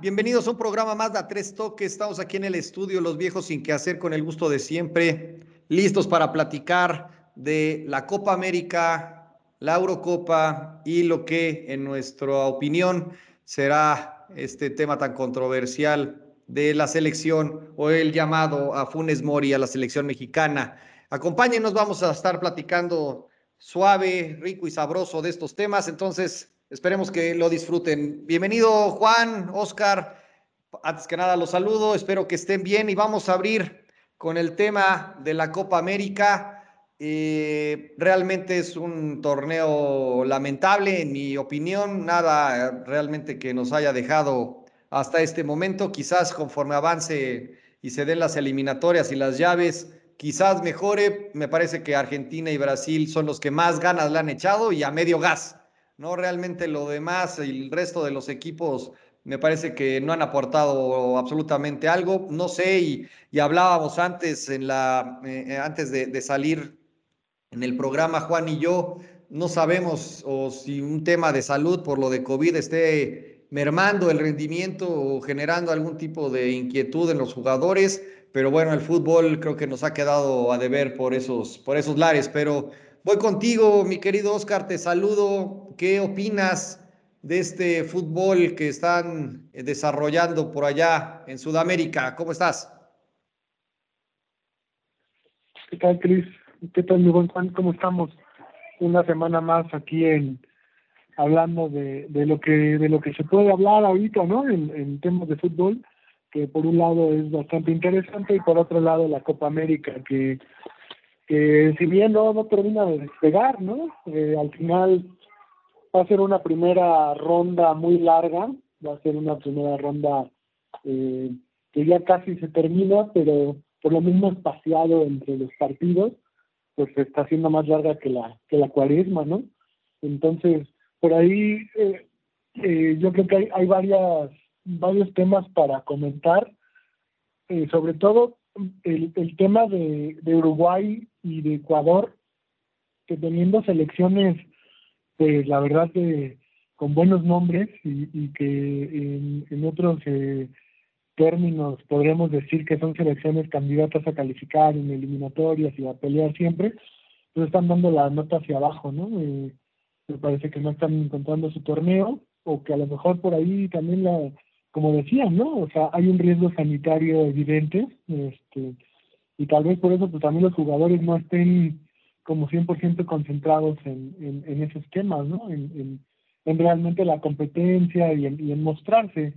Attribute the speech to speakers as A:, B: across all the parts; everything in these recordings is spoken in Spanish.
A: Bienvenidos a un programa más de A Tres Toques. Estamos aquí en el estudio Los Viejos Sin Que Hacer con el gusto de siempre, listos para platicar de la Copa América, la Eurocopa y lo que en nuestra opinión será este tema tan controversial de la selección o el llamado a Funes Mori a la selección mexicana. Acompáñenos, vamos a estar platicando suave, rico y sabroso de estos temas. Entonces, Esperemos que lo disfruten. Bienvenido Juan, Oscar. Antes que nada los saludo, espero que estén bien y vamos a abrir con el tema de la Copa América. Eh, realmente es un torneo lamentable, en mi opinión, nada realmente que nos haya dejado hasta este momento. Quizás conforme avance y se den las eliminatorias y las llaves, quizás mejore. Me parece que Argentina y Brasil son los que más ganas le han echado y a medio gas. No, realmente lo demás, el resto de los equipos me parece que no han aportado absolutamente algo. No sé, y, hablábamos antes, en la, eh, antes de, salir en el programa, Juan y yo, no sabemos o si un tema de salud por lo de COVID esté mermando el rendimiento o generando algún tipo de inquietud en los jugadores, pero bueno, el fútbol creo que nos ha quedado a deber por esos, por esos lares, pero Voy contigo, mi querido Oscar, te saludo. ¿Qué opinas de este fútbol que están eh, desarrollando por allá en Sudamérica? ¿Cómo estás?
B: ¿Qué tal, Cris? ¿Qué tal, mi buen Juan? ¿Cómo estamos? Una semana más aquí en hablando de, lo que de lo que se puede hablar ahorita, ¿no? En temas de fútbol, que por un lado es bastante interesante y por otro lado la Copa América, que que si bien no, no termina de despegar, ¿no? Eh, al final va a ser una primera ronda muy larga, va a ser una primera ronda eh, que ya casi se termina, pero por lo mismo espaciado entre los partidos, pues se está haciendo más larga que la que la cuaresma, ¿no? Entonces, por ahí eh, eh yo creo que hay, hay varias varios temas para comentar, eh, sobre todo el, el tema de, de Uruguay y de Ecuador, que teniendo selecciones, pues la verdad que con buenos nombres y, y que en, otros eh, términos podríamos decir que son selecciones candidatas a calificar en eliminatorias y a pelear siempre, pues están dando la nota hacia abajo, ¿no? Eh, me parece que no están encontrando su torneo o que a lo mejor por ahí también la como decían, ¿no? O sea, hay un riesgo sanitario evidente, este, y tal vez por eso pues también los jugadores no estén como 100% concentrados en, en, esos temas, ¿no? En, en, en, realmente la competencia y en, en mostrarse.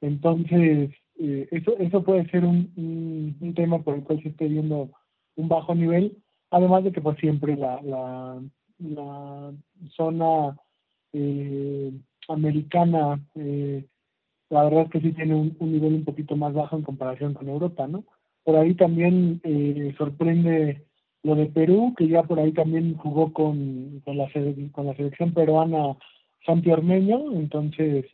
B: Entonces, eh, eso, eso puede ser un, un, un, tema por el cual se esté viendo un bajo nivel, además de que pues siempre la, la, la zona eh, americana eh, la verdad es que sí tiene un, nivel un poquito más bajo en comparación con Europa, ¿no? Por ahí también eh, sorprende lo de Perú, que ya por ahí también jugó con, con, la, con la selección peruana Santi Ormeño, entonces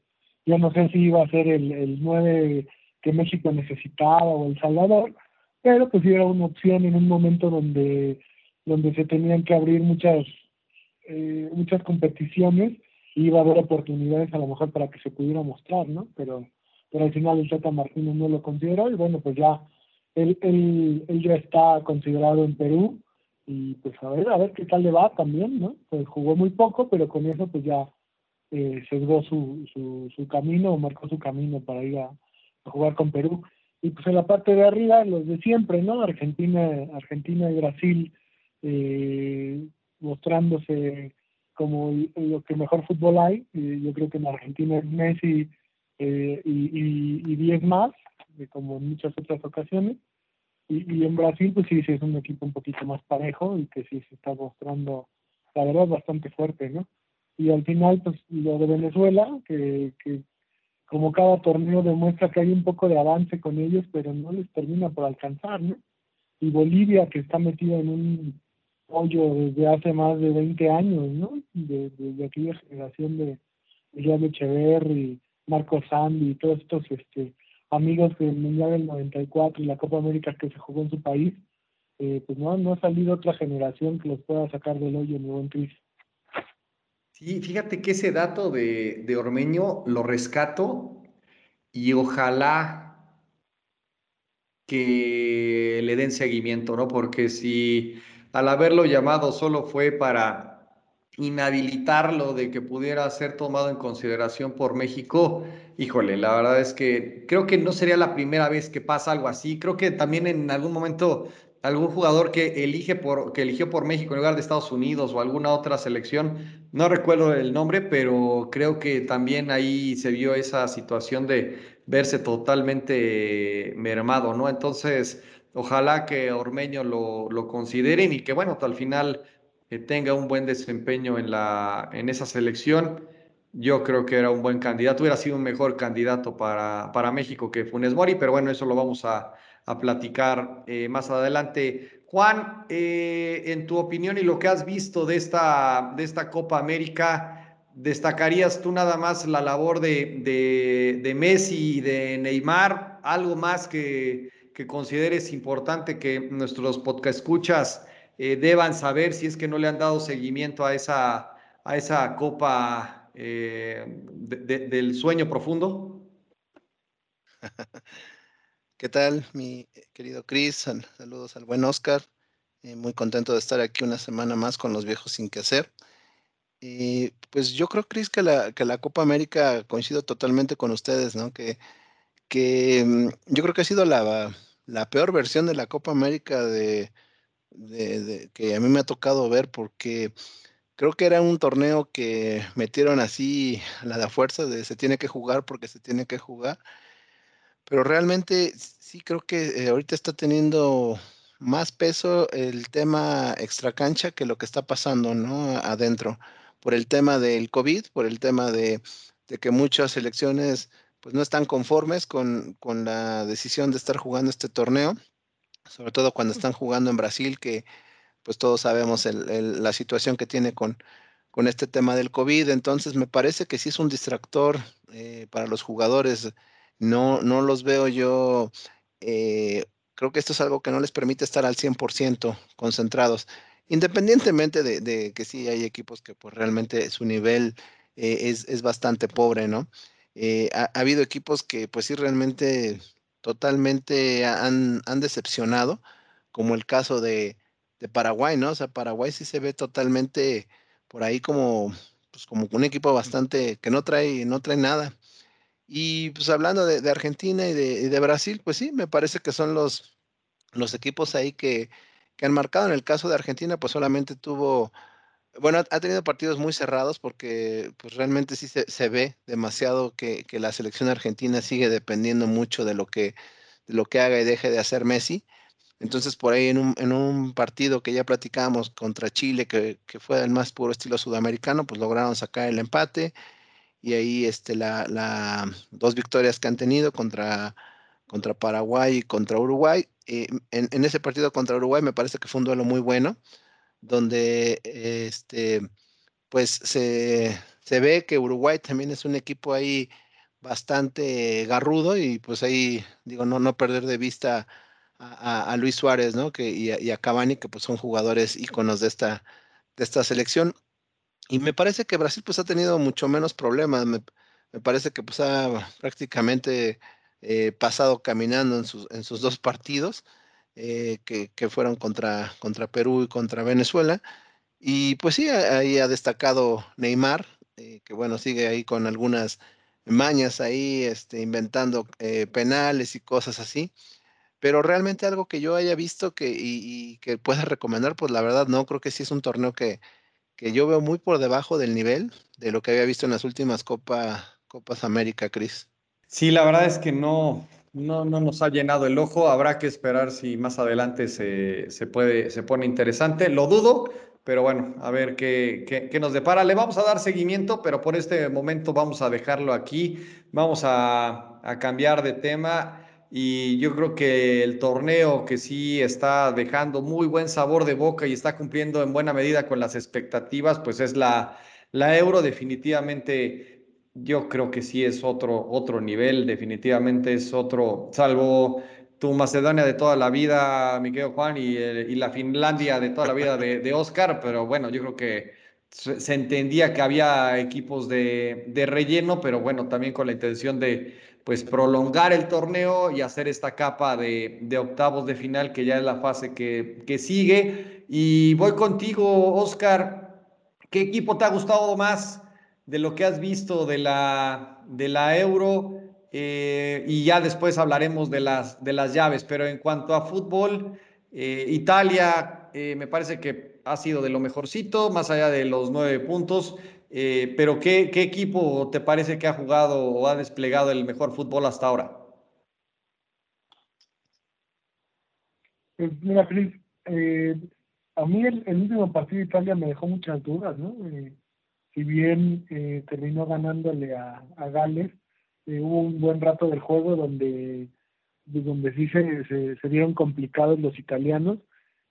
B: yo no sé si iba a ser el, el 9 que México necesitaba o El Salvador, pero pues era una opción en un momento donde, donde se tenían que abrir muchas, eh, muchas competiciones iba a haber oportunidades a lo mejor para que se pudiera mostrar, ¿no? Pero, pero al final el Tata Martínez no lo consideró y bueno, pues ya él, él, él ya está considerado en Perú y pues a ver, a ver qué tal le va también, ¿no? Pues jugó muy poco, pero con eso pues ya eh, sesgó su, su, su camino o marcó su camino para ir a, jugar con Perú. Y pues en la parte de arriba, los de siempre, ¿no? Argentina, Argentina y Brasil eh, mostrándose como lo que mejor fútbol hay. yo creo que en Argentina es Messi eh, y, y, 10 más, como en muchas otras ocasiones. Y, y en Brasil, pues sí, sí, es un equipo un poquito más parejo y que sí se está mostrando, la verdad, bastante fuerte, ¿no? Y al final, pues lo de Venezuela, que, que como cada torneo demuestra que hay un poco de avance con ellos, pero no les termina por alcanzar, ¿no? Y Bolivia, que está metida en un apoyo desde hace más de 20 años, ¿no? De, de, aquella generación de Elian Echeverri, Marco Sandy y todos estos este, amigos del Mundial del 94 y la Copa América que se jugó en su país, eh, pues no, no ha salido otra generación que los pueda sacar del hoyo, mi buen Cris.
A: Sí, fíjate que ese dato de, de Ormeño lo rescato y ojalá que le den seguimiento, ¿no? Porque si al haberlo llamado solo fue para inhabilitarlo de que pudiera ser tomado en consideración por México, híjole, la verdad es que creo que no sería la primera vez que pasa algo así. Creo que también en algún momento algún jugador que elige por que eligió por México en lugar de Estados Unidos o alguna otra selección, no recuerdo el nombre, pero creo que también ahí se vio esa situación de verse totalmente mermado, ¿no? Entonces, ojalá que Ormeño lo, lo consideren y que bueno, al final que tenga un buen desempeño en, la, en esa selección, yo creo que era un buen candidato, hubiera sido un mejor candidato para, para México que Funes Mori, pero bueno, eso lo vamos a, a platicar eh, más adelante. Juan, eh, en tu opinión y lo que has visto de esta, de esta Copa América, ¿destacarías tú nada más la labor de, de, de Messi y de Neymar? ¿Algo más que, que consideres importante que nuestros podcast escuchas eh, deban saber si es que no le han dado seguimiento a esa, a esa copa eh, del sueño profundo?
C: ¿Qué tal, mi querido Chris? Saludos al buen Oscar. Eh, muy contento de estar aquí una semana más con los viejos sin que hacer. pues yo creo, Chris, que la, que la Copa América coincido totalmente con ustedes, ¿no? Que, que mm, yo creo que ha sido la, la peor versión de la Copa América de, de, que a mí me ha tocado ver porque creo que era un torneo que metieron así la de fuerza de se tiene que jugar porque se tiene que jugar. Pero realmente sí creo que eh, ahorita está teniendo más peso el tema extracancha que lo que está pasando, ¿no? Adentro. Por el tema del COVID, por el tema de, de que muchas selecciones pues no están conformes con, con la decisión de estar jugando este torneo sobre todo cuando están jugando en Brasil, que pues todos sabemos la situación que tiene con, con este tema del COVID. Entonces me parece que sí es un distractor eh, para los jugadores. No, no los veo yo. Eh, creo que esto es algo que no les permite estar al 100% concentrados. Independientemente de, que sí hay equipos que pues realmente su nivel eh, es, bastante pobre, ¿no? ha, ha, habido equipos que pues sí realmente totalmente han, decepcionado, como el caso de, Paraguay, ¿no? O sea, Paraguay sí se ve totalmente por ahí como, pues como un equipo bastante que no trae, no trae nada. Y pues hablando de, Argentina y de, Brasil, pues sí, me parece que son los, los equipos ahí que, que han marcado. En el caso de Argentina, pues solamente tuvo bueno, ha tenido partidos muy cerrados porque pues, realmente sí se, ve demasiado que, la selección argentina sigue dependiendo mucho de lo que, de lo que haga y deje de hacer Messi. Entonces, por ahí en un, en un partido que ya platicamos contra Chile, que, fue el más puro estilo sudamericano, pues lograron sacar el empate. Y ahí este, la, la dos victorias que han tenido contra, contra Paraguay y contra Uruguay. Eh, en, en, ese partido contra Uruguay me parece que fue un duelo muy bueno donde este, pues se, ve que Uruguay también es un equipo ahí bastante garrudo y pues ahí digo no no perder de vista a, Luis Suárez no que y a, y Cavani que pues son jugadores íconos de esta de esta selección. Y me parece que Brasil pues ha tenido mucho menos problemas. Me, parece que pues ha prácticamente eh, pasado caminando en sus en sus dos partidos eh, que, fueron contra, contra Perú y contra Venezuela. Y pues sí, ahí ha destacado Neymar, eh, que bueno, sigue ahí con algunas mañas ahí, este, inventando eh, penales y cosas así. Pero realmente algo que yo haya visto que, y, que pueda recomendar, pues la verdad no, creo que sí es un torneo que, que yo veo muy por debajo del nivel de lo que había visto en las últimas Copa, Copas América, Cris.
A: Sí, la verdad es que no, no, no nos ha llenado el ojo. Habrá que esperar si más adelante se, se puede, se pone interesante. Lo dudo, pero bueno, a ver qué, qué, nos depara. Le vamos a dar seguimiento, pero por este momento vamos a dejarlo aquí. Vamos a, a cambiar de tema. Y yo creo que el torneo que sí está dejando muy buen sabor de boca y está cumpliendo en buena medida con las expectativas, pues es la, la Euro definitivamente yo creo que sí es otro, otro nivel, definitivamente es otro, salvo tu Macedonia de toda la vida, mi querido Juan, y, la Finlandia de toda la vida de, de, Oscar, pero bueno, yo creo que se, entendía que había equipos de, de, relleno, pero bueno, también con la intención de, pues prolongar el torneo y hacer esta capa de, de octavos de final, que ya es la fase que, que sigue. Y voy contigo, Oscar. ¿Qué equipo te ha gustado más de lo que has visto de la, de la Euro? Eh, y ya después hablaremos de las, de las llaves. Pero en cuanto a fútbol, eh, Italia eh, me parece que ha sido de lo mejorcito, más allá de los nueve puntos. pero ¿qué, ¿qué equipo te parece que ha jugado o ha desplegado el mejor fútbol hasta ahora?
B: Pues mira, Feliz, a mí el, último partido de Italia me dejó muchas dudas, ¿no? Eh, si bien eh, terminó ganándole a, a Gales, eh, hubo un buen rato del juego donde, donde sí se, se, se vieron complicados los italianos.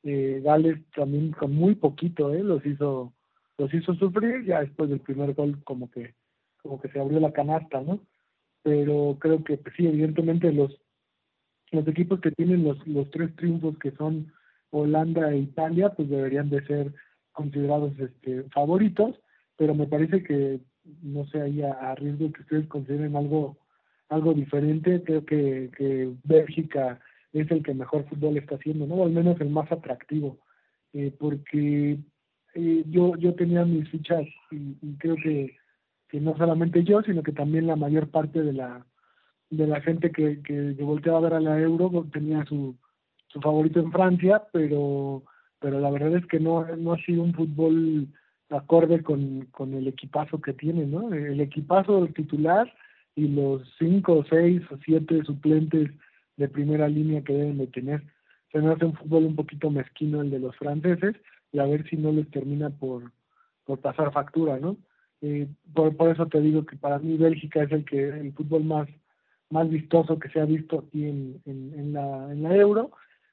B: Gales también con muy poquito, ¿eh? Los hizo, los hizo sufrir, ya después del primer gol como que, como que se abrió la canasta, ¿no? Pero creo que pues, sí, evidentemente los, los equipos que tienen los, los tres triunfos que son Holanda e Italia pues deberían de ser considerados este, favoritos, pero me parece que, no sé, ahí a, riesgo que ustedes consideren algo algo diferente, creo que, que Bélgica es el que mejor fútbol está haciendo, ¿no? O al menos el más atractivo, eh, porque eh, yo yo tenía mis fichas y, creo que, que no solamente yo, sino que también la mayor parte de la de la gente que, que, que volteaba a ver a la Euro tenía su, su favorito en Francia, pero, pero la verdad es que no, no ha sido un fútbol acorde con, con el equipazo que tiene, ¿no? El equipazo del titular y los cinco, seis o siete suplentes de primera línea que deben de tener. Se me hace un fútbol un poquito mezquino el de los franceses y a ver si no les termina por, por pasar factura, ¿no? Eh, por, por eso te digo que para mí Bélgica es el que el fútbol más más vistoso que se ha visto aquí en, en, en la, en la Euro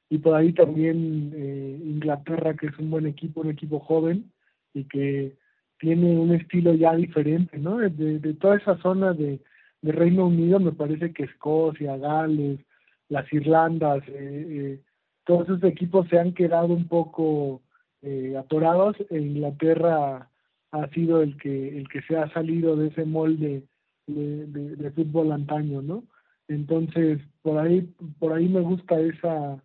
B: y por ahí también eh, Inglaterra, que es un buen equipo, un equipo joven y que tiene un estilo ya diferente, ¿no? De, de toda esa zona de, de, Reino Unido, me parece que Escocia, Gales, las Irlandas, eh, eh, todos esos equipos se han quedado un poco atorados e Inglaterra ha sido el que el que se ha salido de ese molde de, de, de fútbol antaño, ¿no? Entonces, por ahí, por ahí me gusta esa,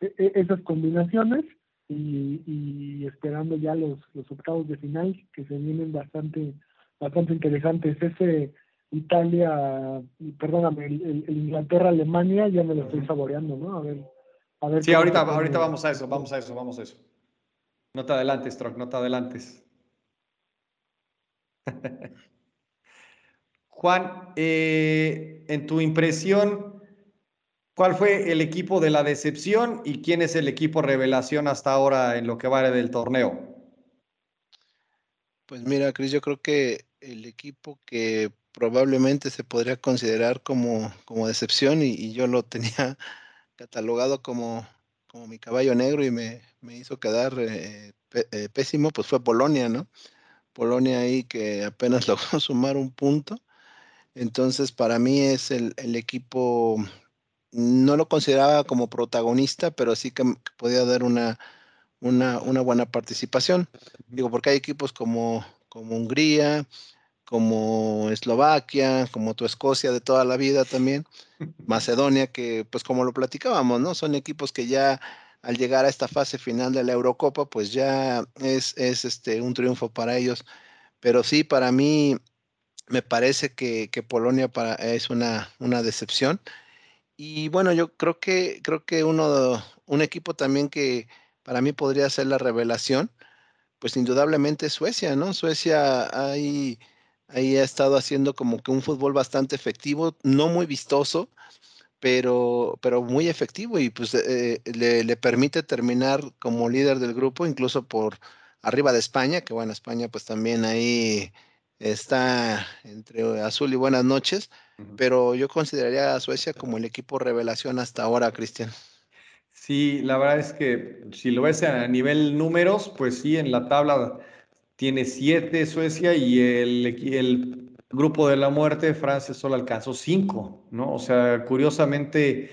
B: e, e, esas combinaciones y, esperando ya los, los octavos de final que se vienen bastante bastante interesantes. Ese Italia perdóname el, Inglaterra Alemania ya me lo estoy saboreando no a ver a ver
A: sí ahorita ahorita vamos a eso vamos a eso vamos a eso. No te adelantes Troc no te adelantes. Juan eh, en tu impresión ¿Cuál fue el equipo de la decepción y quién es el equipo revelación hasta ahora en lo que vale del torneo?
C: Pues mira, Cris, yo creo que el equipo que probablemente se podría considerar como, como decepción y, yo lo tenía catalogado como, como mi caballo negro y me, me hizo quedar eh, eh, pésimo, pues fue Polonia, ¿no? Polonia ahí que apenas logró sumar un punto. Entonces, para mí es el, el equipo no lo consideraba como protagonista, pero sí que podía dar una, una, buena participación. Digo, porque hay equipos como, como Hungría, como Eslovaquia, como tu Escocia de toda la vida también, Macedonia, que pues como lo platicábamos, ¿no? Son equipos que ya al llegar a esta fase final de la Eurocopa, pues ya es, es este, un triunfo para ellos. Pero sí, para mí me parece que, Polonia es una, una decepción. Y bueno, yo creo que creo que uno un equipo también que para mí podría ser la revelación, pues indudablemente Suecia, ¿no? Suecia ahí, ahí ha estado haciendo como que un fútbol bastante efectivo, no muy vistoso, pero, pero muy efectivo y pues eh, le, le, permite terminar como líder del grupo, incluso por arriba de España, que bueno, España pues también ahí está entre azul y buenas noches, pero yo consideraría a Suecia como el equipo revelación hasta ahora, Cristian.
A: Sí, la verdad es que si lo ves a nivel números, pues sí, en la tabla tiene siete Suecia y el, el grupo de la muerte, Francia solo alcanzó cinco, ¿no? O sea, curiosamente,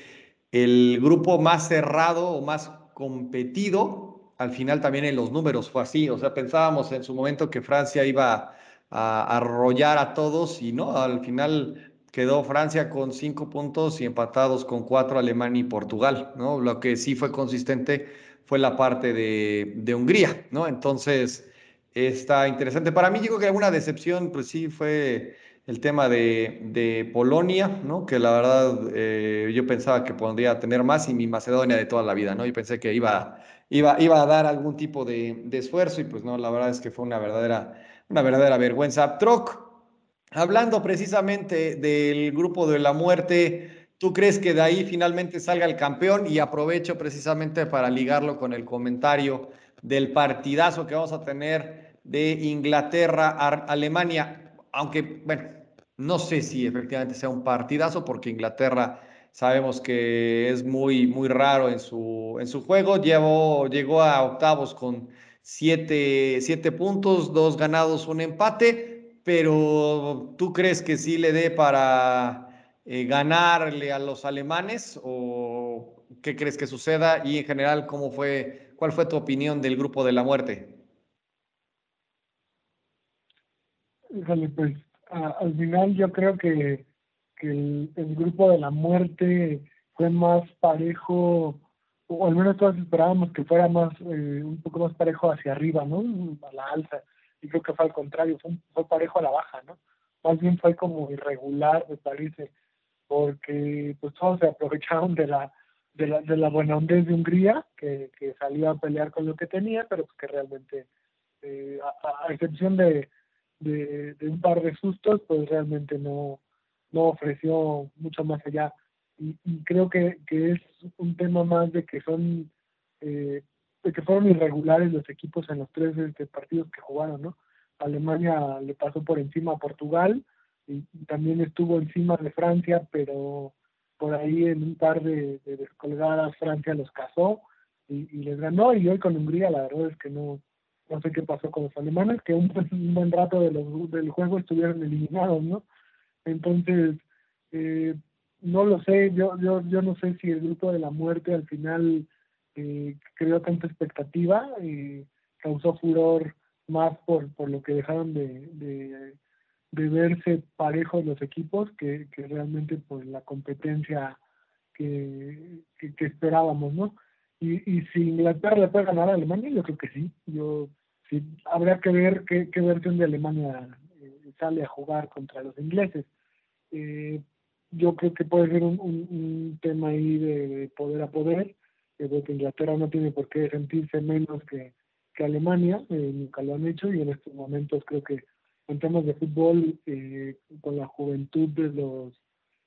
A: el grupo más cerrado o más competido, al final también en los números fue así. O sea, pensábamos en su momento que Francia iba a arrollar a todos y no, al final quedó Francia con cinco puntos y empatados con cuatro Alemania y Portugal, ¿no? Lo que sí fue consistente fue la parte de, de Hungría, ¿no? Entonces, está interesante. Para mí, digo que alguna decepción, pues sí, fue el tema de, de Polonia, ¿no? Que la verdad eh, yo pensaba que podría tener más y mi Macedonia de toda la vida, ¿no? Y pensé que iba, iba, iba a dar algún tipo de, de esfuerzo y pues no, la verdad es que fue una verdadera, una verdadera vergüenza. Troc, hablando precisamente del grupo de la muerte, ¿tú crees que de ahí finalmente salga el campeón? Y aprovecho precisamente para ligarlo con el comentario del partidazo que vamos a tener de Inglaterra-Alemania, aunque, bueno, no sé si efectivamente sea un partidazo, porque Inglaterra sabemos que es muy, muy raro en su, en su juego. llegó a octavos con siete, siete puntos, dos ganados, un empate, pero ¿tú crees que sí le dé para eh, ganarle a los alemanes o qué crees que suceda? Y en general, ¿cómo fue, ¿cuál fue tu opinión del grupo de la muerte?
B: Híjole, pues al final yo creo que, el, grupo de la muerte fue más parejo, o al menos todos esperábamos que fuera más eh, un poco más parejo hacia arriba, ¿no? A la alza. Y creo que fue al contrario, fue, fue parejo a la baja, ¿no? Más bien fue como irregular, me parece, porque pues todos se aprovecharon de la de la, de la buena hondez de Hungría, que, que salió a pelear con lo que tenía, pero pues que realmente, eh, a excepción de, de, un par de sustos, pues realmente no, no ofreció mucho más allá. Y, creo que, que, es un tema más de que son eh, de que fueron irregulares los equipos en los tres este, partidos que jugaron, ¿no? Alemania le pasó por encima a Portugal y, también estuvo encima de Francia, pero por ahí en un par de, de descolgadas Francia los cazó y, les ganó y hoy con Hungría la verdad es que no no sé qué pasó con los alemanes, que un, buen rato de los, del juego estuvieron eliminados, ¿no? Entonces, eh, no lo sé, yo, yo, yo no sé si el grupo de la muerte al final eh, creó tanta expectativa, y causó furor más por, por lo que dejaron de, de, verse parejos los equipos que, que realmente por la competencia que, que esperábamos, ¿no? Y, y si Inglaterra le puede ganar a Alemania, yo creo que sí. Yo sí, habría que ver qué, qué versión de Alemania eh, sale a jugar contra los ingleses. Eh, yo creo que puede ser un, un, tema ahí de, poder a poder. Creo que Inglaterra no tiene por qué sentirse menos que, que Alemania, eh, nunca lo han hecho y en estos momentos creo que en temas de fútbol, con la juventud de los,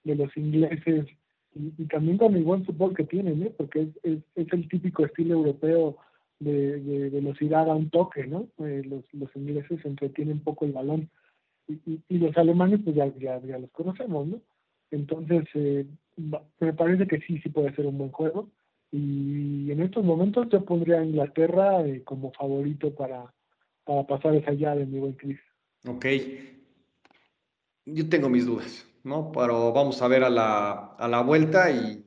B: de los ingleses y, también con el buen fútbol que tienen, ¿eh? porque es, es, el típico estilo europeo de, de velocidad a un toque, ¿no? Eh, los, los ingleses entretienen poco el balón y, y, los alemanes pues ya, ya, ya, los conocemos, ¿no? Entonces, eh, me parece que sí, sí puede ser un buen juego. Y en estos momentos yo pondría a Inglaterra eh, como favorito para, para pasar esa llave, mi buen Chris.
A: Ok. Yo tengo mis dudas. ¿no? Pero vamos a ver a la, a la vuelta y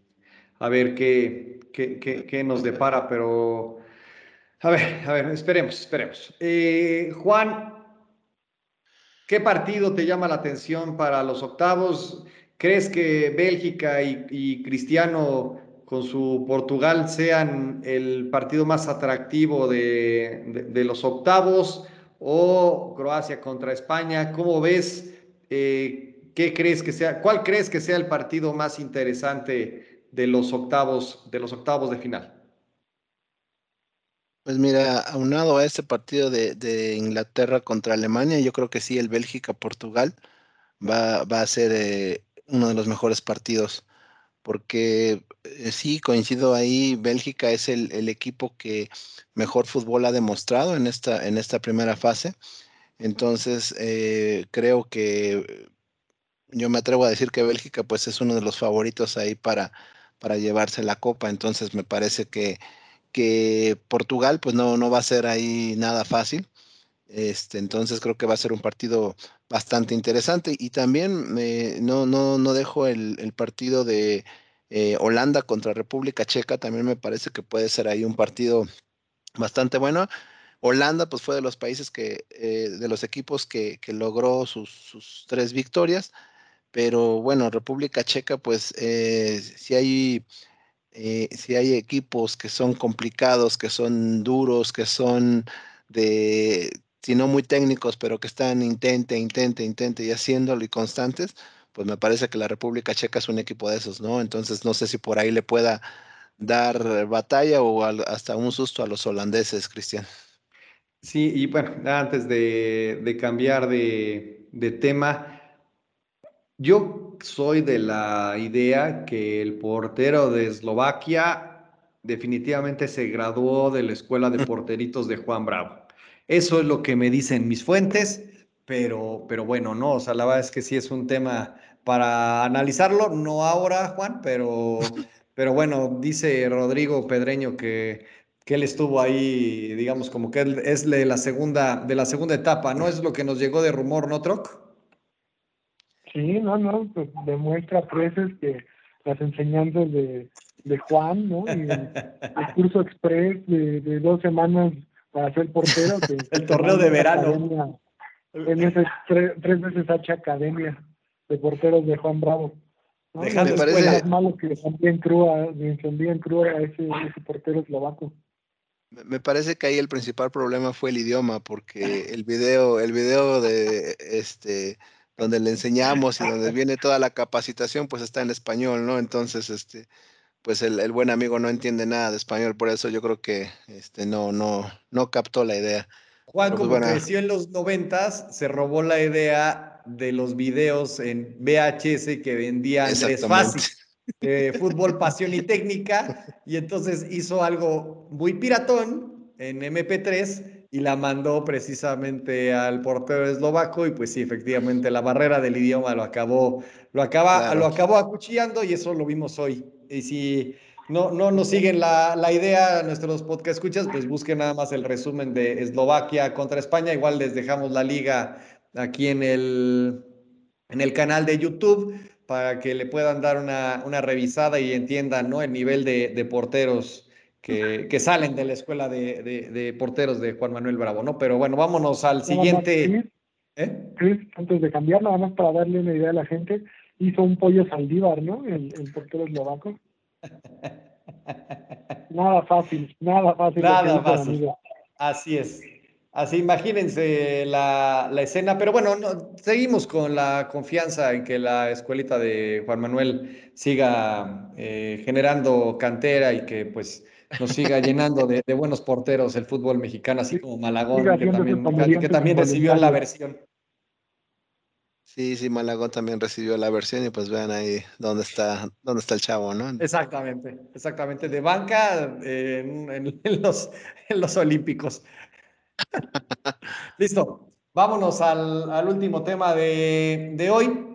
A: a ver qué, qué, qué, nos depara, pero a ver, a ver, esperemos, esperemos. Eh, Juan, ¿qué partido te llama la atención para los octavos? ¿Crees que Bélgica y, Cristiano con su Portugal sean el partido más atractivo de, de, los octavos o Croacia contra España? ¿Cómo ves? Eh, ¿qué crees que sea, cuál crees que sea el partido más interesante de los octavos, de los octavos de final?
C: Pues mira, aunado a este partido de, Inglaterra contra Alemania, yo creo que sí, el Bélgica-Portugal va, a ser eh, uno de los mejores partidos, porque eh, sí, coincido ahí, Bélgica es el, equipo que mejor fútbol ha demostrado en esta, en esta primera fase. Entonces, eh, creo que yo me atrevo a decir que Bélgica pues es uno de los favoritos ahí para, para llevarse la copa, entonces me parece que, que Portugal pues no, no va a ser ahí nada fácil. Este, entonces creo que va a ser un partido bastante interesante y también no, no, no dejo el, partido de eh, Holanda contra República Checa, también me parece que puede ser ahí un partido bastante bueno. Holanda pues fue de los países que, eh, de los equipos que, que logró sus, sus, tres victorias pero bueno, República Checa, pues eh, si hay... Eh, si hay equipos que son complicados, que son duros, que son de, si no muy técnicos, pero que están intente, intente, intente y haciéndolo y constantes, pues me parece que la República Checa es un equipo de esos, ¿no? Entonces no sé si por ahí le pueda dar batalla o hasta un susto a los holandeses, Cristian.
A: Sí, y bueno, antes de, cambiar de, de, tema, yo soy de la idea que el portero de Eslovaquia definitivamente se graduó de la escuela de porteritos de Juan Bravo. Eso es lo que me dicen mis fuentes, pero, pero bueno, no, o sea, la verdad es que sí es un tema para analizarlo, no ahora, Juan, pero, pero bueno, dice Rodrigo Pedreño que, que él estuvo ahí, digamos, como que él es de la segunda, de la segunda etapa, ¿no? Es lo que nos llegó de rumor, ¿no, Troc?
B: Sí, no, no, pues demuestra preces que las enseñanzas de, de Juan, ¿no? Y el, curso express de, de, dos semanas para ser portero. Que,
A: el torneo de verano.
B: en ese tres, tres veces H Academia de porteros de Juan Bravo. ¿no?
C: Dejando me parece
B: malo que también crúa, encendían crúa a ese, ese portero eslovaco.
C: Me parece que ahí el principal problema fue el idioma, porque el video, el video de este donde le enseñamos y donde viene toda la capacitación, pues está en español, ¿no? Entonces, este, pues el, el, buen amigo no entiende nada de español, por eso yo creo que este, no, no, no captó la idea.
A: Juan, pues, como creció en los noventas, se robó la idea de los videos en VHS que vendía Andrés Fácil, de fútbol, pasión y técnica, y entonces hizo algo muy piratón en MP3 y la mandó precisamente al portero eslovaco y pues sí, efectivamente la barrera del idioma lo acabó, lo acaba, lo acabó acuchillando y eso lo vimos hoy. Y si no, no nos siguen la, la idea, nuestros podcast escuchas, pues busquen nada más el resumen de Eslovaquia contra España. Igual les dejamos la liga aquí en el, en el canal de YouTube para que le puedan dar una, una revisada y entiendan ¿no? el nivel de, de porteros que, que, salen de la escuela de, de, de, porteros de Juan Manuel Bravo, ¿no? Pero bueno, vámonos al siguiente.
B: ¿Eh? antes de cambiar, nada más para darle una idea a la gente, hizo un pollo saldívar, ¿no? El, el portero eslovaco. nada fácil, nada fácil.
A: Nada fácil. Así es. Así, imagínense la, la escena, pero bueno, no, seguimos con la confianza en que la escuelita de Juan Manuel siga eh, generando cantera y que pues nos siga llenando de, de, buenos porteros el fútbol mexicano, así como Malagón, que también, que también recibió la versión.
C: Sí, sí, Malagón también recibió la versión y pues vean ahí dónde está, dónde está el chavo, ¿no?
A: Exactamente, exactamente, de banca en, en, en, los, en los Olímpicos. Listo. Vámonos al, al último tema de, de, hoy.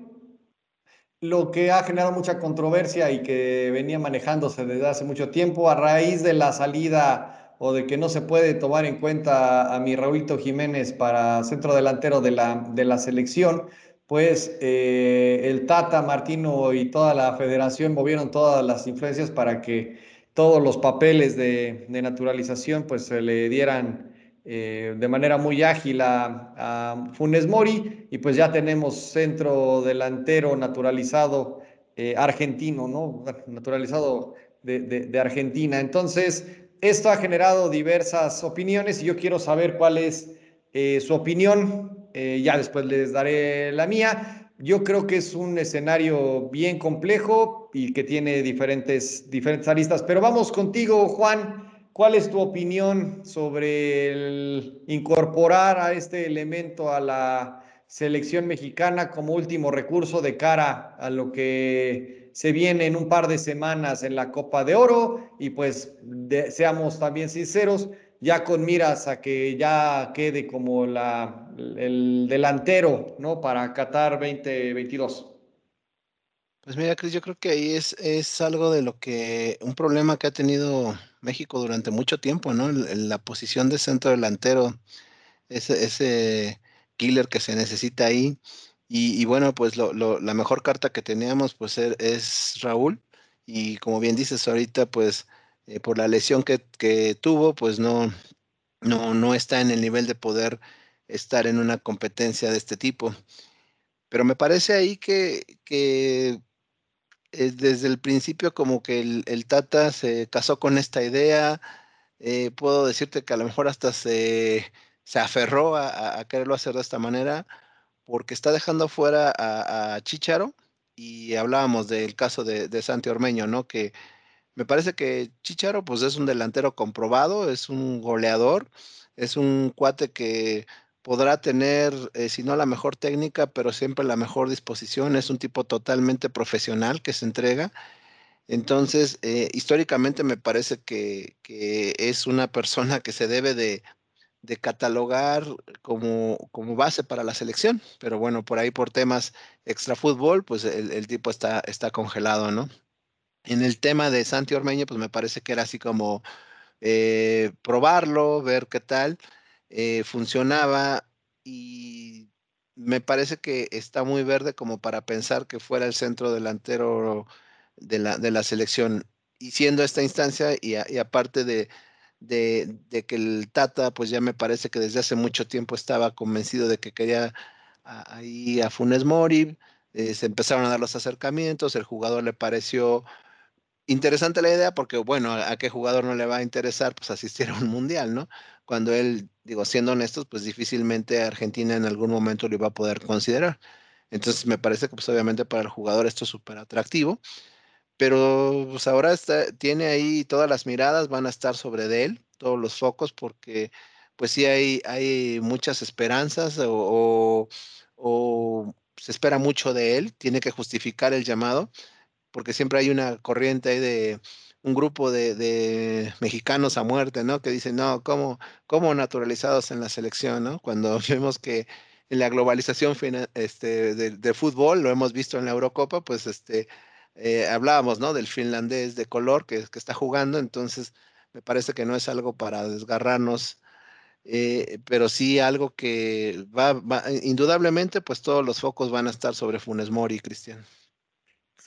A: Lo que ha generado mucha controversia y que venía manejándose desde hace mucho tiempo a raíz de la salida o de que no se puede tomar en cuenta a mi Raúlito Jiménez para centro delantero de la, de la selección, pues eh, el Tata, Martino y toda la federación movieron todas las influencias para que todos los papeles de, naturalización pues se le dieran eh, de manera muy ágil a, Funes Mori y pues ya tenemos centro delantero naturalizado eh, argentino, ¿no? Naturalizado de, Argentina. Entonces, esto ha generado diversas opiniones y yo quiero saber cuál es su opinión. Eh, ya después les daré la mía. Yo creo que es un escenario bien complejo y que tiene diferentes, diferentes aristas. Pero vamos contigo, Juan. ¿Cuál es tu opinión sobre incorporar a este elemento a la selección mexicana como último recurso de cara a lo que se viene en un par de semanas en la Copa de Oro? Y pues seamos también sinceros, ya con miras a que ya quede como la, el delantero ¿no? para Qatar 2022.
C: Pues mira, Cris, yo creo que ahí es, es algo de lo que, un problema que ha tenido México durante mucho tiempo, ¿no? La posición de centro delantero, ese, ese killer que se necesita ahí. Y, y bueno, pues lo, lo, la mejor carta que teníamos pues er, es Raúl. Y como bien dices ahorita, pues eh, por la lesión que, que, tuvo, pues no, no, no está en el nivel de poder estar en una competencia de este tipo. pero me parece ahí que, que eh, desde el principio como que el, Tata se casó con esta idea, eh, puedo decirte que a lo mejor hasta se, se aferró a, quererlo hacer de esta manera, porque está dejando fuera a, Chicharo y hablábamos del caso de, de, Santi Ormeño, ¿no? Que me parece que Chicharo pues es un delantero comprobado, es un goleador, es un cuate que podrá tener, eh, si no la mejor técnica, pero siempre la mejor disposición. Es un tipo totalmente profesional que se entrega. Entonces, eh, históricamente me parece que, es una persona que se debe de, catalogar como, como, base para la selección. Pero bueno, por ahí por temas extra fútbol, pues el, tipo está, está congelado, ¿no? En el tema de Santi Ormeño, pues me parece que era así como eh, probarlo, ver qué tal. Eh, funcionaba y me parece que está muy verde como para pensar que fuera el centro delantero de la, de la selección. Y siendo esta instancia, y, aparte de, de, que el Tata, pues ya me parece que desde hace mucho tiempo estaba convencido de que quería ahí a, Funes Mori, eh, se empezaron a dar los acercamientos, el jugador le pareció interesante la idea porque, bueno, a, qué jugador no le va a interesar pues asistir a un mundial, ¿no? Cuando él, digo, siendo honestos, pues difícilmente Argentina en algún momento lo iba a poder considerar. Entonces me parece que pues obviamente para el jugador esto es súper atractivo, pero pues ahora está, tiene ahí todas las miradas van a estar sobre él, todos los focos, porque pues sí hay, hay muchas esperanzas o, o se espera mucho de él, tiene que justificar el llamado porque siempre hay una corriente ahí de un grupo de, mexicanos a muerte, ¿no? Que dicen, no, ¿cómo, ¿cómo, naturalizados en la selección, ¿no? Cuando vemos que en la globalización este, de, fútbol, lo hemos visto en la Eurocopa, pues este, eh, hablábamos, ¿no? Del finlandés de color que, que, está jugando, entonces me parece que no es algo para desgarrarnos. Eh, pero sí algo que va, va, indudablemente, pues todos los focos van a estar sobre Funes Mori, Cristian.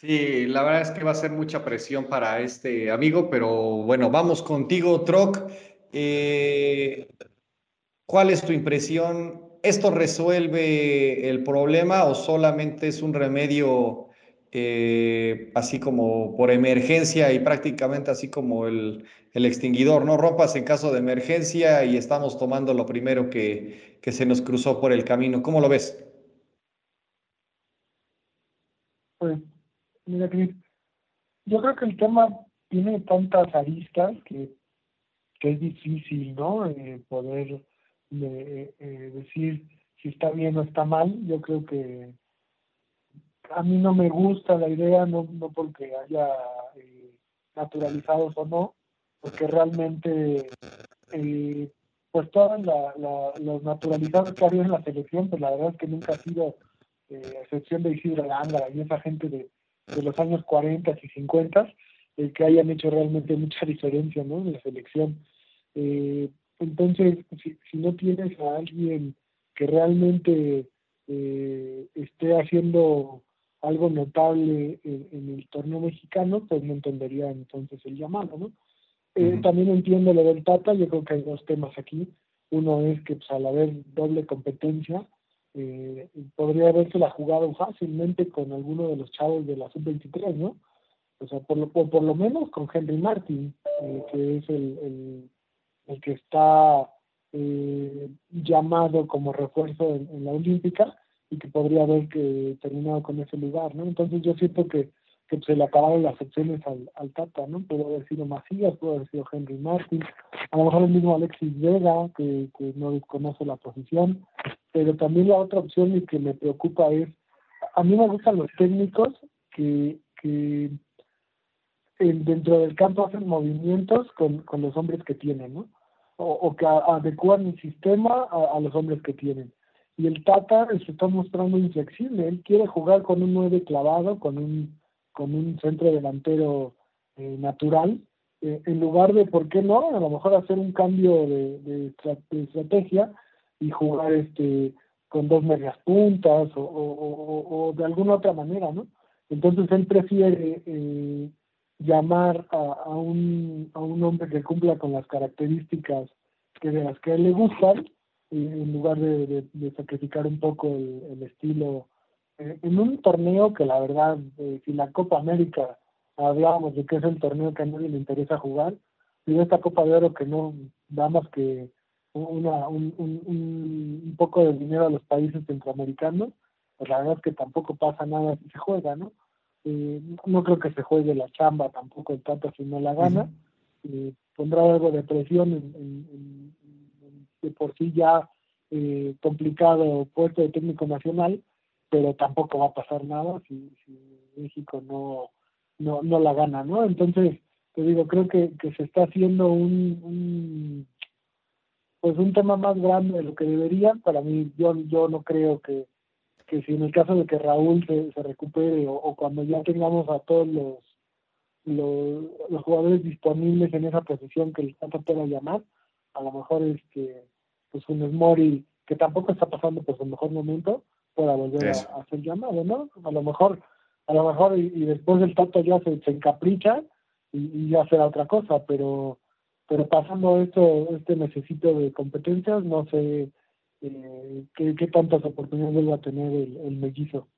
A: Sí, la verdad es que va a ser mucha presión para este amigo, pero bueno, vamos contigo, Troc. Eh, ¿Cuál es tu impresión? ¿Esto resuelve el problema o solamente es un remedio eh, así como por emergencia y prácticamente así como el, extinguidor? No rompas en caso de emergencia y estamos tomando lo primero que, que se nos cruzó por el camino. ¿Cómo lo ves?
B: Pues Mira, yo creo que el tema tiene tantas aristas que, es difícil, ¿no? Eh, poder eh, eh, decir si está bien o está mal. Yo creo que a mí no me gusta la idea, no, porque haya naturalizados o no, porque realmente, pues todos los naturalizados que había en la selección, pues la verdad es que nunca ha sido, excepción de Isidro Gándara y esa gente de de los años 40 y 50 el que hayan hecho realmente mucha diferencia ¿no? en la selección. Eh, entonces, si, no tienes a alguien que realmente eh, esté haciendo algo notable en, el torneo mexicano, pues no entendería entonces el llamado, ¿no? Eh, también entiendo lo del Tata, yo creo que hay dos temas aquí. Uno es que pues, al haber doble competencia, eh, podría haberse la jugado fácilmente con alguno de los chavos de la sub-23, ¿no? O sea, por lo, por, lo menos con Henry Martin, eh, que es el, el, que está eh, llamado como refuerzo en, la Olímpica y que podría haber que terminado con ese lugar, ¿no? Entonces yo siento que, que se le acabaron las opciones al, al Tata, ¿no? Pudo haber sido Macías, pudo haber sido Henry Martin, a lo mejor el mismo Alexis Vega, que, que no desconoce la posición, pero también la otra opción y que me preocupa es, a mí me gustan los técnicos que, que dentro del campo hacen movimientos con, con los hombres que tienen, ¿no? O, que adecuan el sistema a, los hombres que tienen. Y el Tata se está mostrando inflexible, él quiere jugar con un 9 clavado, con un, con un centro delantero eh, natural, eh, en lugar de, ¿por qué no? A lo mejor hacer un cambio de, de estrategia y jugar este con dos medias puntas o, o, de alguna otra manera, ¿no? Entonces él prefiere eh, llamar a, un, a un hombre que cumpla con las características que de las que a él le gustan, en lugar de, sacrificar un poco el, estilo eh, en un torneo que la verdad, eh, si la Copa América hablábamos de que es el torneo que a nadie le interesa jugar, y esta Copa de Oro que no da más que una, un, un, un, poco de dinero a los países centroamericanos, pues la verdad es que tampoco pasa nada si se juega, ¿no? Eh, no creo que se juegue la chamba tampoco el tanto si no la gana, eh, pondrá algo de presión en, en, de por sí ya eh, complicado puesto de técnico nacional, pero tampoco va a pasar nada si, si México no, no, no la gana, ¿no? Entonces, te digo, creo que, que se está haciendo un, un pues un tema más grande de lo que debería. Para mí, yo, yo no creo que, que si en el caso de que Raúl se, se recupere o, cuando ya tengamos a todos los, los, los, jugadores disponibles en esa posición que el tanto pueda llamar, a lo mejor este pues un Mori que tampoco está pasando por su mejor momento pueda volver a, a, ser llamado, ¿no? A lo mejor, a lo mejor y, y después el tanto ya se, se encapricha y, y ya será otra cosa, pero pero pasando esto, este necesito de competencias, no sé eh, qué, qué, tantas oportunidades va a tener el, el mellizo.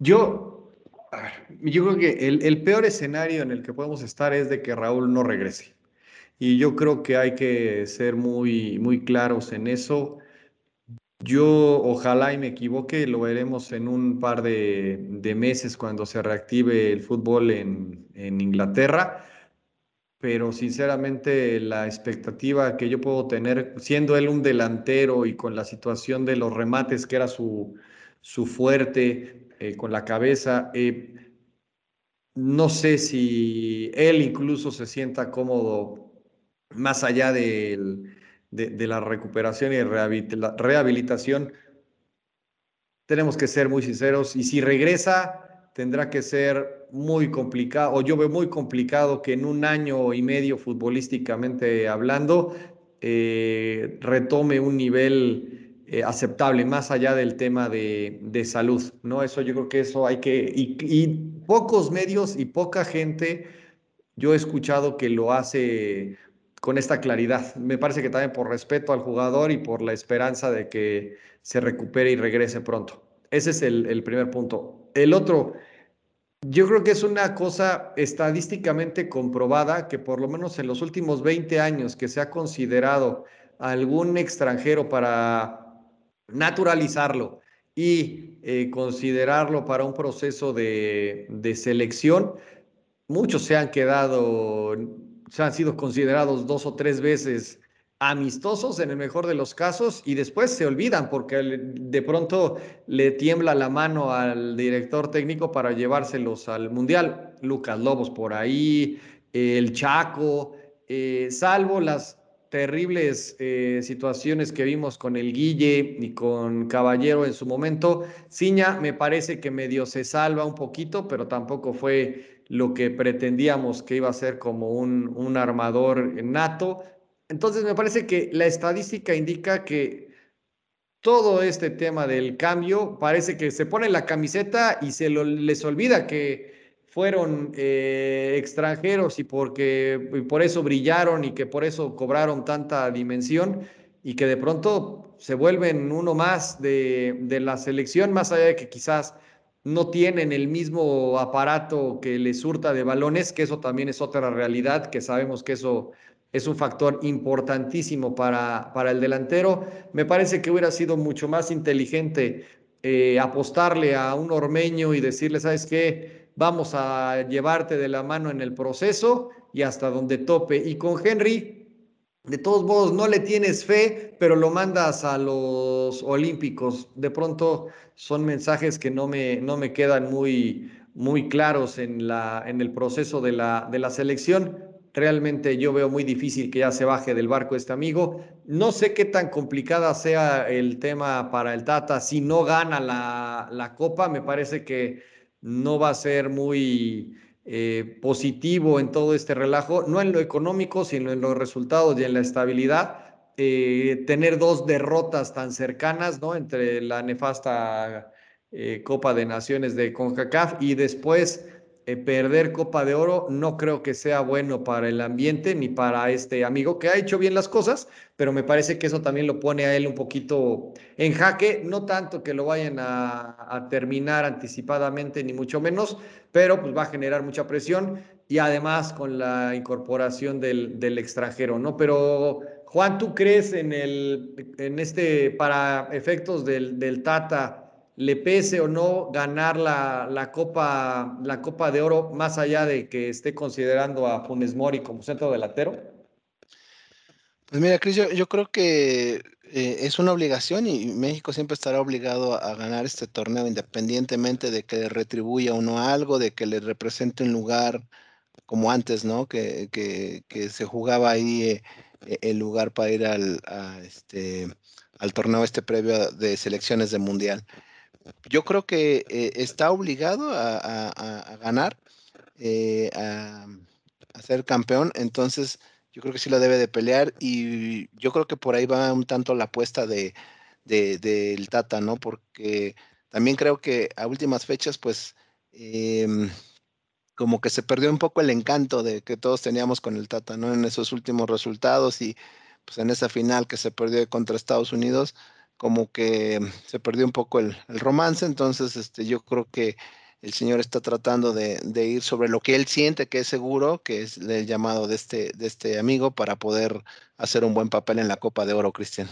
A: Yo, yo creo que el, el, peor escenario en el que podemos estar es de que Raúl no regrese. Y yo creo que hay que ser muy, muy claros en eso. Yo ojalá y me equivoque, lo veremos en un par de, de meses cuando se reactive el fútbol en, en Inglaterra pero sinceramente la expectativa que yo puedo tener, siendo él un delantero y con la situación de los remates que era su, su fuerte, eh, con la cabeza, eh, no sé si él incluso se sienta cómodo más allá de, de, la recuperación y rehabilitación. Tenemos que ser muy sinceros y si regresa, tendrá que ser muy complicado, o yo veo muy complicado que en un año y medio futbolísticamente hablando eh, retome un nivel eh, aceptable, más allá del tema de, de, salud, ¿no? Eso yo creo que eso hay que, y, y, pocos medios y poca gente, yo he escuchado que lo hace con esta claridad. Me parece que también por respeto al jugador y por la esperanza de que se recupere y regrese pronto. Ese es el, el primer punto. El otro, yo creo que es una cosa estadísticamente comprobada que por lo menos en los últimos 20 años que se ha considerado algún extranjero para naturalizarlo y eh, considerarlo para un proceso de, de selección, muchos se han quedado, se han sido considerados dos o tres veces amistosos en el mejor de los casos y después se olvidan porque de pronto le tiembla la mano al director técnico para llevárselos al Mundial. Lucas Lobos por ahí, el Chaco, eh, salvo las terribles eh, situaciones que vimos con el Guille y con Caballero en su momento. Ciña me parece que medio se salva un poquito, pero tampoco fue lo que pretendíamos que iba a ser como un, un armador nato entonces me parece que la estadística indica que todo este tema del cambio parece que se pone la camiseta y se les olvida que fueron eh, extranjeros y porque por eso brillaron y que por eso cobraron tanta dimensión y que de pronto se vuelven uno más de, de la selección, más allá de que quizás no tienen el mismo aparato que les surta de balones, que eso también es otra realidad, que sabemos que eso es un factor importantísimo para, para el delantero. Me parece que hubiera sido mucho más inteligente eh, apostarle a un ormeño y decirle, ¿sabes qué? Vamos a llevarte de la mano en el proceso y hasta donde tope. Y con Henry, de todos modos, no le tienes fe, pero lo mandas a los Olímpicos. De pronto son mensajes que no me, no me quedan muy, muy claros en, la, en el proceso de la, de la selección Realmente yo veo muy difícil que ya se baje del barco este amigo. No sé qué tan complicada sea el tema para el Tata. Si no gana la, la Copa, me parece que no va a ser muy eh, positivo en todo este relajo, no en lo económico, sino en los resultados y en la estabilidad. Eh, tener dos derrotas tan cercanas, ¿no? Entre la nefasta eh, Copa de Naciones de CONCACAF y después eh, perder Copa de Oro no creo que sea bueno para el ambiente ni para este amigo que ha hecho bien las cosas, pero me parece que eso también lo pone a él un poquito en jaque, no tanto que lo vayan a, terminar anticipadamente ni mucho menos, pero pues va a generar mucha presión y además con la incorporación del, extranjero, ¿no? Pero Juan, ¿tú crees en, el, en este, para efectos del Tata, le pese o no ganar la, Copa, la Copa de Oro, más allá de que esté considerando a Funes Mori como centro delantero?
C: Pues mira, Cris, yo, creo que eh, es una obligación y México siempre estará obligado a, ganar este torneo independientemente de que le retribuya o no algo, de que le represente un lugar como antes, ¿no? Que, se jugaba ahí eh, el lugar para ir al, este, al torneo este previo de selecciones de mundial yo creo que eh, está obligado a, ganar, eh, a, ser campeón, entonces yo creo que sí la debe de pelear y yo creo que por ahí va un tanto la apuesta de, del Tata, ¿no? Porque también creo que a últimas fechas, pues, em, como que se perdió un poco el encanto de que todos teníamos con el Tata, ¿no? En esos últimos resultados y pues en esa final que se perdió contra Estados Unidos, como que se perdió un poco el, romance, entonces este, yo creo que el Señor está tratando de, ir sobre lo que él siente que es seguro, que es el llamado de este, de este amigo para poder hacer un buen papel en la Copa de Oro, Cristian.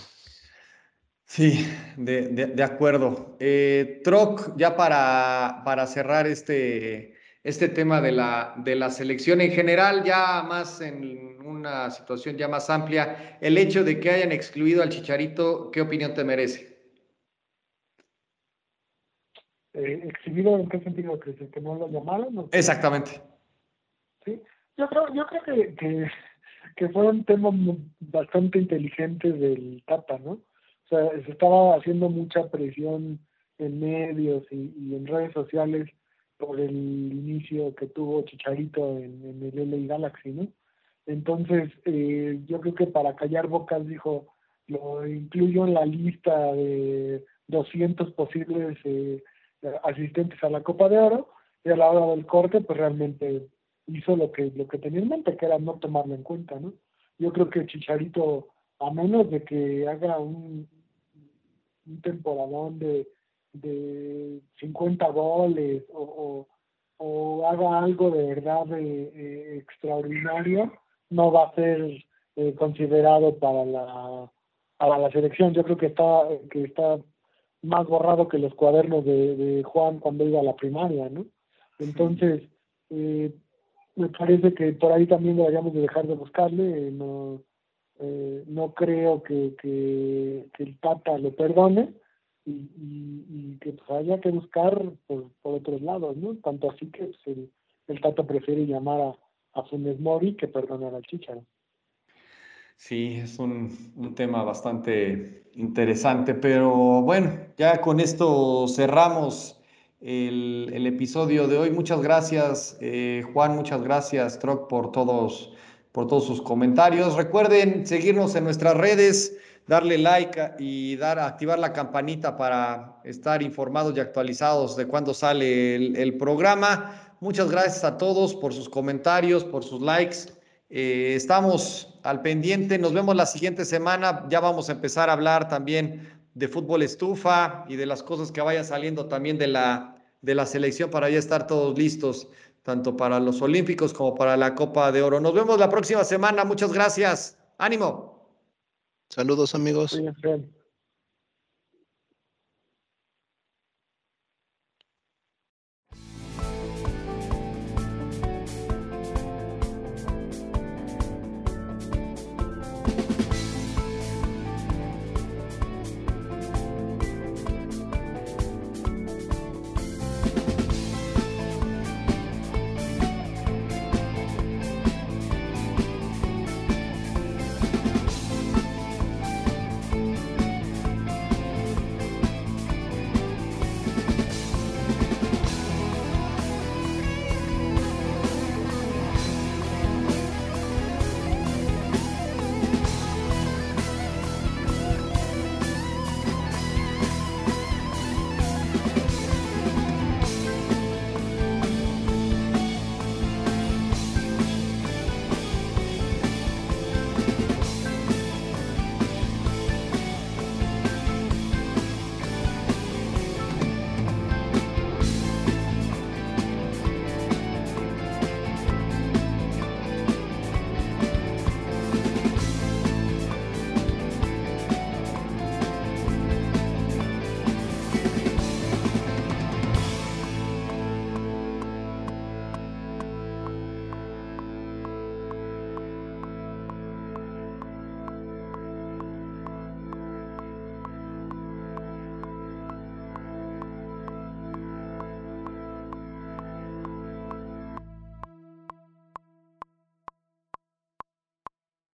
A: Sí, de, acuerdo. Eh, Troc, ya para, para cerrar este, este tema de la, de la selección en general, ya más en una situación ya más amplia, el hecho de que hayan excluido al Chicharito, ¿qué opinión te merece?
B: Eh, ¿Exhibido en qué sentido? ¿Que, que no lo llamaron?
A: Exactamente.
B: Sí, yo creo, yo creo que, que, que fueron temas bastante inteligentes del Tata, ¿no? O sea, se estaba haciendo mucha presión en medios y en redes sociales por el inicio que tuvo Chicharito en, el LA Galaxy, ¿no? Entonces, eh, yo creo que para callar bocas dijo, lo incluyo en la lista de 200 posibles eh, asistentes a la Copa de Oro, y a la hora del corte, pues realmente hizo lo que, lo que tenía en mente, que era no tomarlo en cuenta, ¿no? Yo creo que Chicharito, a menos de que haga un, un temporadón de de 50 goles o, o, haga algo de verdad eh, extraordinario, no va a ser eh, considerado para la para la selección. Yo creo que está que está más borrado que los cuadernos de, Juan cuando iba a la primaria, ¿no? Entonces, eh, me parece que por ahí también deberíamos de dejar de buscarle. no, no creo que, que, que el Tata lo perdone y, que pues, haya que buscar por, otros lados, ¿no? Tanto así que pues, el, el Tato prefiere llamar a, a Funes Mori que perdonar al Chicharo.
A: Sí, es un, un, tema bastante interesante, pero bueno, ya con esto cerramos el, el episodio de hoy. Muchas gracias, eh, Juan, muchas gracias, Troc, por todos, por todos sus comentarios. Recuerden seguirnos en nuestras redes darle like y dar, activar la campanita para estar informados y actualizados de cuándo sale el, programa. Muchas gracias a todos por sus comentarios, por sus likes. Eh, estamos al pendiente. Nos vemos la siguiente semana. Ya vamos a empezar a hablar también de fútbol estufa y de las cosas que vayan saliendo también de la, de la selección para ya estar todos listos, tanto para los Olímpicos como para la Copa de Oro. Nos vemos la próxima semana. Muchas gracias. Ánimo.
C: Saludos amigos.